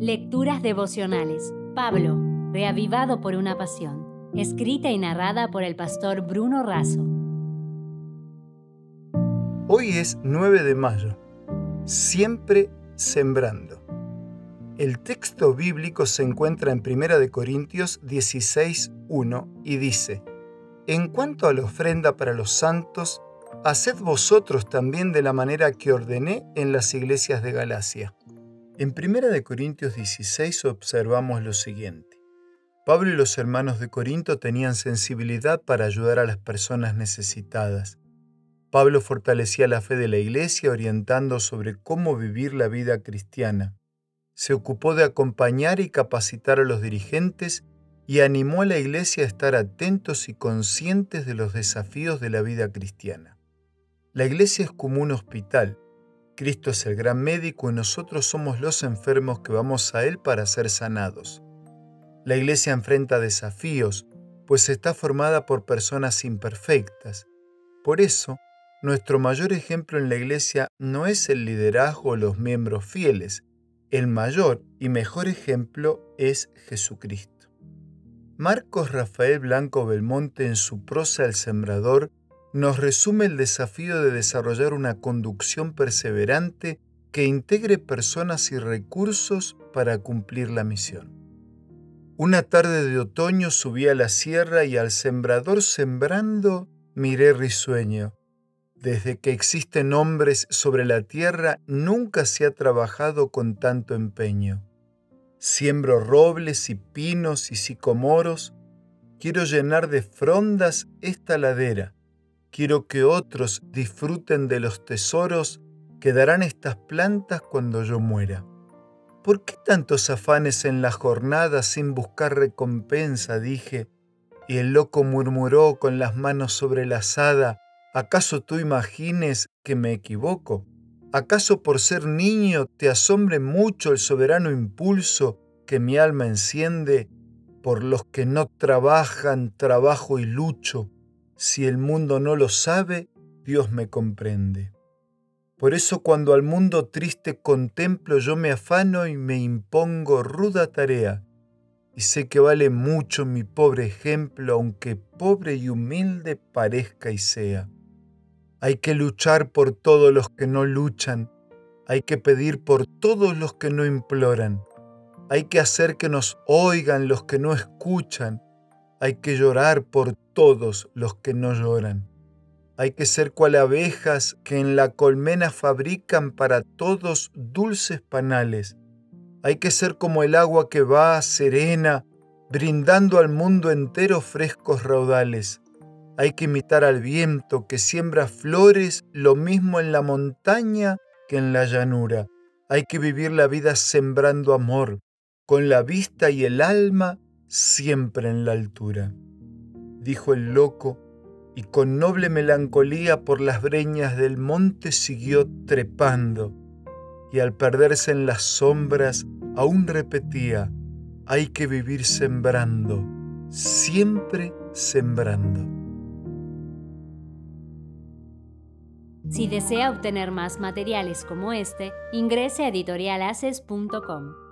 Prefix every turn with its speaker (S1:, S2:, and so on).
S1: Lecturas devocionales. Pablo, reavivado por una pasión. Escrita y narrada por el pastor Bruno Razo.
S2: Hoy es 9 de mayo. Siempre sembrando. El texto bíblico se encuentra en 1 Corintios 16.1 y dice, En cuanto a la ofrenda para los santos, haced vosotros también de la manera que ordené en las iglesias de Galacia. En 1 Corintios 16 observamos lo siguiente. Pablo y los hermanos de Corinto tenían sensibilidad para ayudar a las personas necesitadas. Pablo fortalecía la fe de la iglesia orientando sobre cómo vivir la vida cristiana. Se ocupó de acompañar y capacitar a los dirigentes y animó a la iglesia a estar atentos y conscientes de los desafíos de la vida cristiana. La iglesia es como un hospital. Cristo es el gran médico y nosotros somos los enfermos que vamos a Él para ser sanados. La iglesia enfrenta desafíos, pues está formada por personas imperfectas. Por eso, nuestro mayor ejemplo en la iglesia no es el liderazgo o los miembros fieles. El mayor y mejor ejemplo es Jesucristo. Marcos Rafael Blanco Belmonte en su prosa El Sembrador nos resume el desafío de desarrollar una conducción perseverante que integre personas y recursos para cumplir la misión. Una tarde de otoño subí a la sierra y al sembrador sembrando miré risueño. Desde que existen hombres sobre la tierra nunca se ha trabajado con tanto empeño. Siembro robles y pinos y sicomoros, quiero llenar de frondas esta ladera Quiero que otros disfruten de los tesoros que darán estas plantas cuando yo muera. ¿Por qué tantos afanes en la jornada sin buscar recompensa? dije, y el loco murmuró con las manos sobre la asada, ¿acaso tú imagines que me equivoco? ¿Acaso por ser niño te asombre mucho el soberano impulso que mi alma enciende? Por los que no trabajan, trabajo y lucho si el mundo no lo sabe, Dios me comprende. Por eso cuando al mundo triste contemplo yo me afano y me impongo ruda tarea, y sé que vale mucho mi pobre ejemplo, aunque pobre y humilde parezca y sea. Hay que luchar por todos los que no luchan, hay que pedir por todos los que no imploran, hay que hacer que nos oigan los que no escuchan, hay que llorar por todos los que no lloran. Hay que ser cual abejas que en la colmena fabrican para todos dulces panales. Hay que ser como el agua que va serena, brindando al mundo entero frescos raudales. Hay que imitar al viento que siembra flores lo mismo en la montaña que en la llanura. Hay que vivir la vida sembrando amor, con la vista y el alma siempre en la altura. Dijo el loco, y con noble melancolía por las breñas del monte siguió trepando, y al perderse en las sombras aún repetía, hay que vivir sembrando, siempre sembrando.
S1: Si desea obtener más materiales como este, ingrese a editorialaces.com.